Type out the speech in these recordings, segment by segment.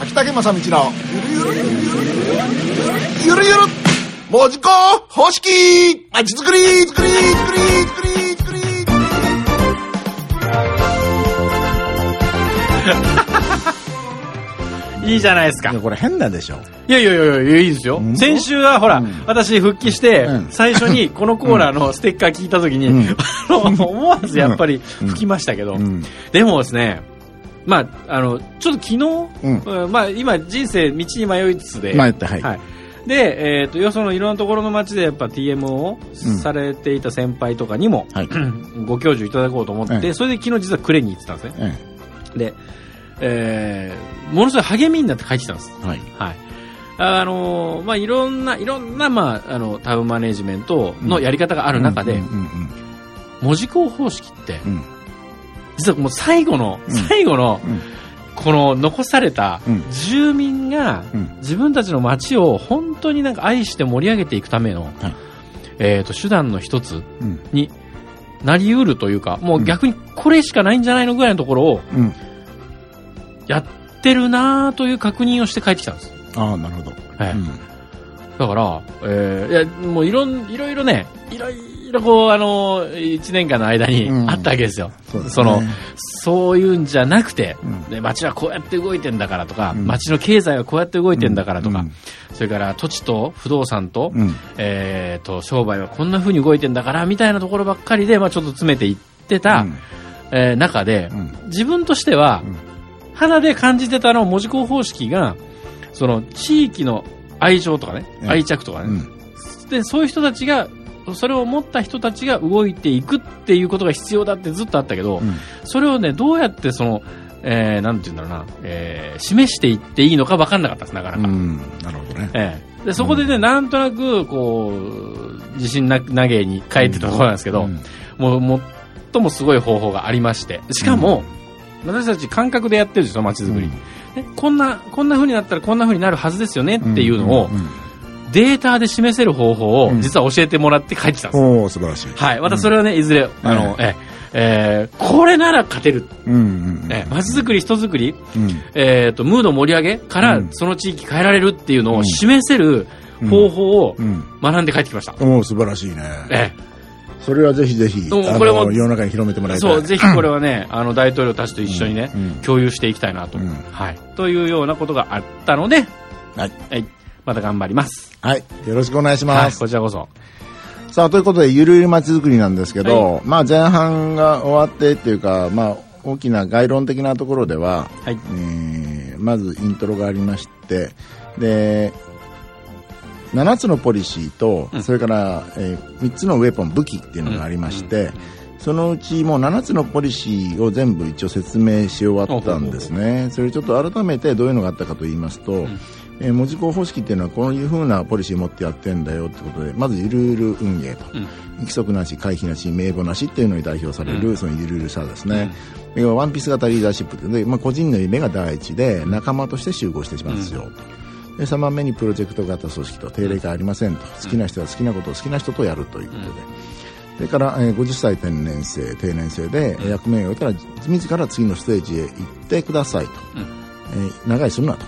秋竹正道の。ゆるゆるゆるゆるゆるゆる文字工方式。まちづくりづくりづくりづくりづくり。いいじゃないですか。いや。これ変なんでしょ。いやいやいやいや、いいですよ。先週はほら、うん。私復帰して、うん。最初にこのコーナーのステッカー聞いたときに、うん。あの思わずやっぱり吹きましたけど、うん。でもですね、まあ、あの、ちょっと昨日、うん。うんまあ今人生道に迷いつつで、迷ってはい。で、えっ、と、よそのいろんなところの街でやっぱ TM をうん。されていた先輩とかにも、はい。ご教授いただこうと思って、ええ。それで昨日実はクレに行ってたんですね。えで、えーものすごい励みになって帰ってきたんです。えはい。はい。あのーまあ、いろんな、いろんな、まあ、あの、タウンマネジメントのやり方がある中で、うんうん。文字工方式って、うん実はもう最後の、うん。最後の、うん。この残されたうん。住民がうん。自分たちの街を本当になんか愛して盛り上げていくための、はい。えっ、と、手段の一つうん。になりうるというか、もう逆にこれしかないんじゃないのぐらいのところをうん。やってるなという確認をして帰ってきたんです。ああなるほど。はい。うん。だから、えーいや、もういろん、いろいろね、いろいろこう、あの、一年間の間にうん。あったわけですよ。そうですね。その、そういうんじゃなくて、うん。ね、街はこうやって動いてんだからとか、うん。街の経済はこうやって動いてんだからとか、うん。それから土地と不動産と、うん。えーと、商売はこんな風に動いてんだから、みたいなところばっかりで、まあちょっと詰めていってた、えー中で、うん。自分としては、うん。肌で感じてたの文字工方式が、その地域の愛情とかね、うん愛着とかね、うん。で、そういう人たちが、それを持った人たちが動いていくっていうことが必要だってずっとあったけど、うん。それをね、どうやってその、えー、なんて言うんだろうな、えー、示していっていいのか分かんなかったです、なかなか。うん。なるほどね。ええ。で、そこでね、なんとなく、こう、自信な投げに帰ってたところなんですけど、うん。もう、もっともすごい方法がありまして、しかも、私たち感覚でやってるんですよ、街づくり。ねこんな、こんな風になったらこんな風になるはずですよねっていうのを、んんデータで示せる方法をうん。実は教えてもらって帰ってきたんです。おお素晴らしい。はい。またそれはね、いずれ、あの、ええ。えーこれなら勝てる。うんうんうん。えー街づくり、人づくり、うん。えっ、と、ムード盛り上げからうん。その地域変えられるっていうのをうん。示せる方法をうん。学んで帰ってきました。おお素晴らしいね。えそれはぜひぜひこれもの世の中に広めてもらいたい。そう、ぜひこれはね、あの、大統領たちと一緒にね、うん。うん。共有していきたいなと、うん。はい。というようなことがあったので、はい。はい。また頑張ります。はいよろしくお願いしはい。ますこちらこそ。さあということでゆるゆる街づくりなんですけどまあ前半が終わってっていうかまあ大きな概論的なところでははい。えーまずイントロがありましてで7つのポリシーと、うんそれから、え3つのウェポン武器っていうのがありまして、そのうちもう7つのポリシーを全部一応説明し終わったんですねそれちょっと改めてどういうのがあったかと言いますと、んえー文字工方式っていうのはこういうふうなポリシー持ってやってんだよってことでまずゆるゆる運営と、うん。規則なし回避なし名簿なしっていうのに代表される、うん。そのゆるゆるさですね、要はワンピース型リーダーシップで、まあ、個人の夢が第一で仲間として集合してしますよ、と。で3番目にプロジェクト型組織と定例がありませんと。好きな人は好きなことを好きな人とやるということで、それから、えー50歳天然制定年制で、えー役目を終えたら自ら次のステージへ行ってくださいと、うん。えー長居するなと、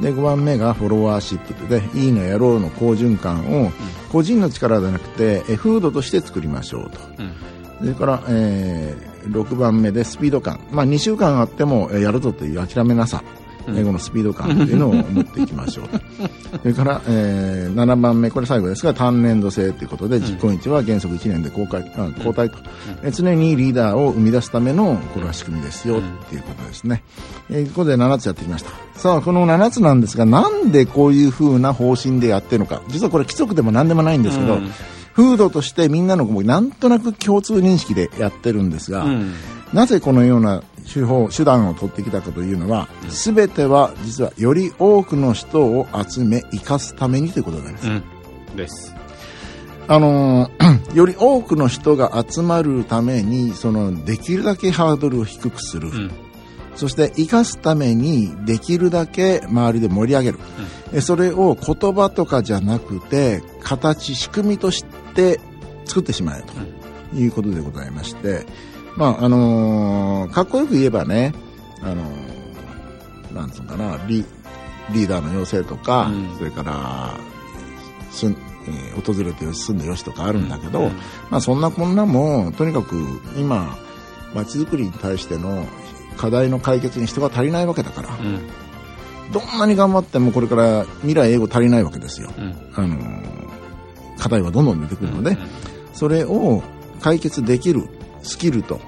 で5番目がフォロワーシップで、いいのやろうの好循環を個人の力ではなくて、えー風土として作りましょうと。うん。それから、えー6番目でスピード感、まあ、2週間あってもえーやるぞという諦めなさ、うん。英語のスピード感というのを持っていきましょうと。それから、えー7番目これ最後ですが単年度制ということで実行日は原則1年で公開あ交代と、えー常にリーダーを生み出すためのこれは仕組みですよっていうことですね、えーここで7つやってきました。さあこの7つなんですがなんでこういうふうな方針でやってるのか。実はこれ規則でも何でもないんですけど、うん。風土としてみんなのなんとなく共通認識でやってるんですが、うん。なぜこのような手法手段を取ってきたかというのは、すべては実はより多くの人を集め生かすためにということなんです。うん。です。あのー より多くの人が集まるためにそのできるだけハードルを低くする、うん。そして生かすためにできるだけ周りで盛り上げる、えそれを言葉とかじゃなくて形仕組みとして作ってしまえということでございまして、まああのーかっこよく言えばね、あのーなんつうのかな、リリーダーの要請とか、うんそれから、すんえー訪れてよし、住んでよしとかあるんだけど、うんまあそんなこんなも、とにかく今、街づくりに対しての課題の解決に人が足りないわけだから、うん。どんなに頑張ってもこれから未来英語足りないわけですよ。うん。あのー課題はどんどん出てくるので、それを解決できるスキルと、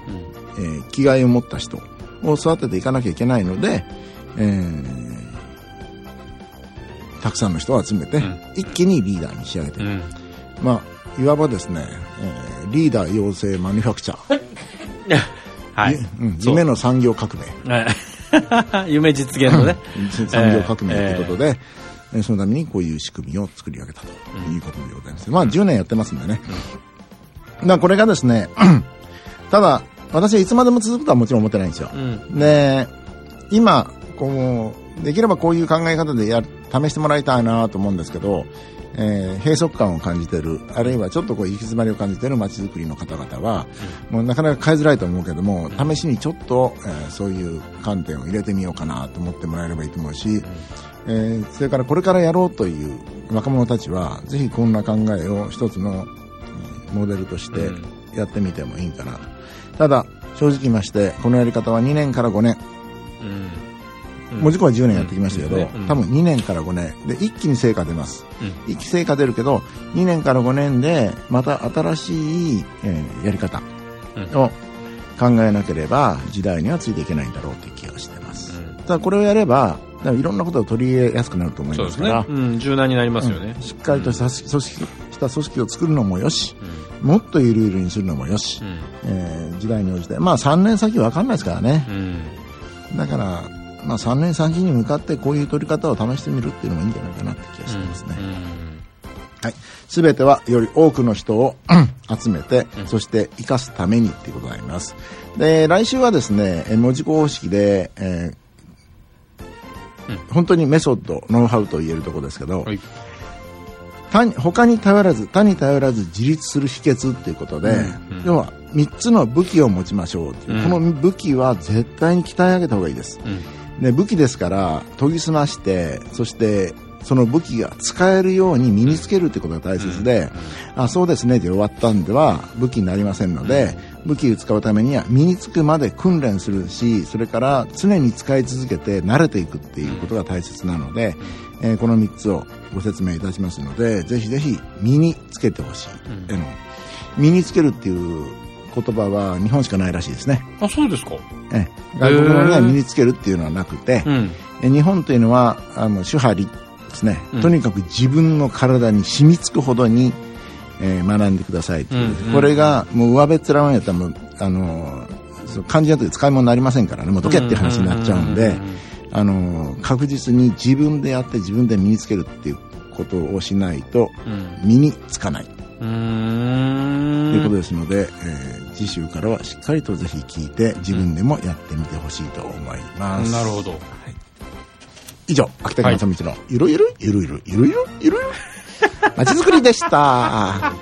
えー気概を持った人を育てていかなきゃいけないので、えーたくさんの人を集めて、うん一気にリーダーに仕上げていく、うん。まあ、いわばですね、えーリーダー養成マニュファクチャー、はい。うん夢の産業革命、は い夢実現のね。産業革命ということで、えーそのためにこういう仕組みを作り上げたということでございます。まあ10年やってますんでね。だからこれがですね、ただ私はいつまでも続くとはもちろん思ってないんですよ。うん。で、今、こう、できればこういう考え方でや試してもらいたいなと思うんですけど、えー閉塞感を感じてる、あるいはちょっとこう行き詰まりを感じてる街づくりの方々は、もうなかなか変えづらいと思うけども、試しにちょっと、えーそういう観点を入れてみようかなと思ってもらえればいいと思うし、えーそれからこれからやろうという若者たちは、ぜひこんな考えを一つのえーモデルとしてうんやってみてもいいかな。ただ、正直言いまして、このやり方は2年から5年、うん。もじくは10年やってきましたけど、うん。うん。多分2年から5年。で一気に成果出ます。うん。一気に成果出るけど、2年から5年でまた新しい、えーやり方うん。を考えなければ時代にはついていけないんだろうという気がしてます。うん。ただこれをやれば、だからいろんなことを取り入れやすくなると思いそうですから、。うん。柔軟になりますよねうん。しっかりとした組織した組織を作るのもよし、うん。もっとゆるゆるにするのもよし、うん。えー時代に応じて、まあ3年先わかんないですからね。うん。だから、まあ3年先に向かってこういう取り方を試してみるっていうのもいいんじゃないかなって気がしてますね。はい。すべてはより多くの人をう ん集めて、そして生かすためにっていうことになります。で、来週はですね、え文字工方式で、えー本当にメソッド、ノウハウと言えるところですけど、はい。他に他に頼らず、他に頼らず自立する秘訣っていうことで、うん要は3つの武器を持ちましょう、うんこの武器は絶対に鍛え上げた方がいいです。うん。で武器ですから研ぎ澄ましてそしてその武器が使えるように身につけるってことが大切で、あそうですね。で終わったんでは武器になりませんので、武器を使うためには身につくまで訓練するしそれから常に使い続けて慣れていくっていうことが大切なので、えーこの3つをご説明いたしますのでぜひぜひ身につけてほしい、うん。身につけるっていう言葉は日本しかないらしいですね。あ、そうですか。ええ。外国語には身につけるっていうのはなくて、うん。え日本というのはあの手張りですね、うんとにかく自分の体に染みつくほどに、えー学んでくださいという、うんうんこれがもう上辺っ面やったらもうあのその漢字だと使い物になりませんからねもうどけって話になっちゃうんで、あの確実に自分でやって自分で身につけるっていうことをしないとうん。身につかない。ということですので、えー次週からはしっかりとぜひ聞いて自分でもやってみてほしいと思います。なるほど。以上秋田県正道のゆるゆるゆるゆるゆるゆるまちづくりでした。